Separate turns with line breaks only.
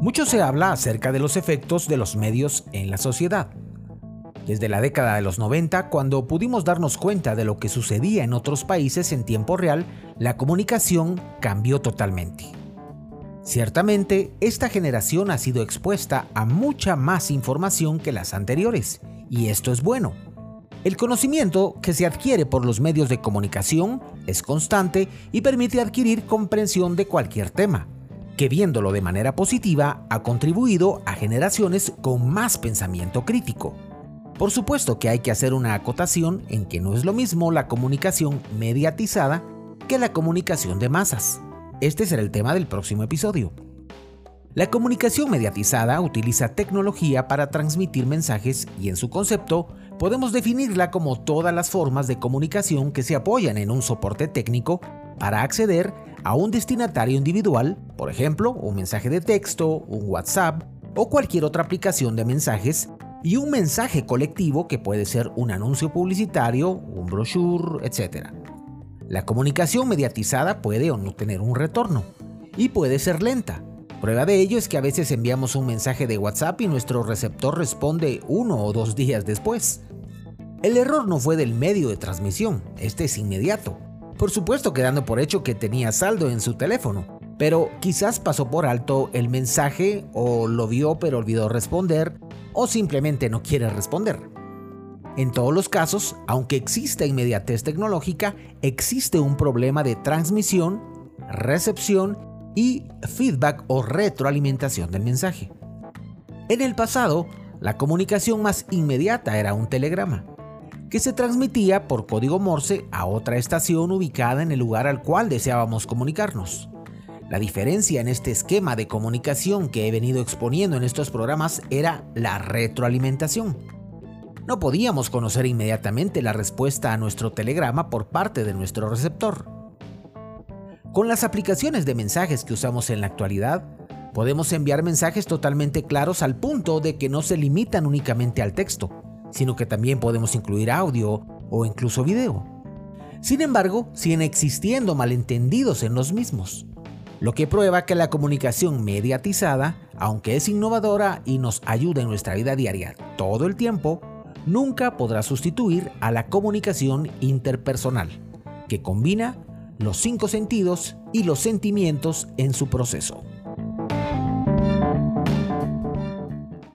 Mucho se habla acerca de los efectos de los medios en la sociedad. Desde la década de los 90, cuando pudimos darnos cuenta de lo que sucedía en otros países en tiempo real, la comunicación cambió totalmente. Ciertamente, esta generación ha sido expuesta a mucha más información que las anteriores, y esto es bueno. El conocimiento que se adquiere por los medios de comunicación es constante y permite adquirir comprensión de cualquier tema, que viéndolo de manera positiva ha contribuido a generaciones con más pensamiento crítico. Por supuesto que hay que hacer una acotación en que no es lo mismo la comunicación mediatizada que la comunicación de masas. Este será el tema del próximo episodio. La comunicación mediatizada utiliza tecnología para transmitir mensajes y en su concepto podemos definirla como todas las formas de comunicación que se apoyan en un soporte técnico para acceder a un destinatario individual, por ejemplo, un mensaje de texto, un WhatsApp o cualquier otra aplicación de mensajes, y un mensaje colectivo que puede ser un anuncio publicitario, un brochure, etc. La comunicación mediatizada puede o no tener un retorno y puede ser lenta. Prueba de ello es que a veces enviamos un mensaje de WhatsApp y nuestro receptor responde uno o dos días después. El error no fue del medio de transmisión, este es inmediato. Por supuesto quedando por hecho que tenía saldo en su teléfono, pero quizás pasó por alto el mensaje o lo vio pero olvidó responder o simplemente no quiere responder. En todos los casos, aunque exista inmediatez tecnológica, existe un problema de transmisión, recepción y feedback o retroalimentación del mensaje. En el pasado, la comunicación más inmediata era un telegrama, que se transmitía por código Morse a otra estación ubicada en el lugar al cual deseábamos comunicarnos. La diferencia en este esquema de comunicación que he venido exponiendo en estos programas era la retroalimentación. No podíamos conocer inmediatamente la respuesta a nuestro telegrama por parte de nuestro receptor. Con las aplicaciones de mensajes que usamos en la actualidad, podemos enviar mensajes totalmente claros al punto de que no se limitan únicamente al texto, sino que también podemos incluir audio o incluso video. Sin embargo, siguen existiendo malentendidos en los mismos, lo que prueba que la comunicación mediatizada, aunque es innovadora y nos ayuda en nuestra vida diaria todo el tiempo, nunca podrá sustituir a la comunicación interpersonal, que combina los cinco sentidos y los sentimientos en su proceso.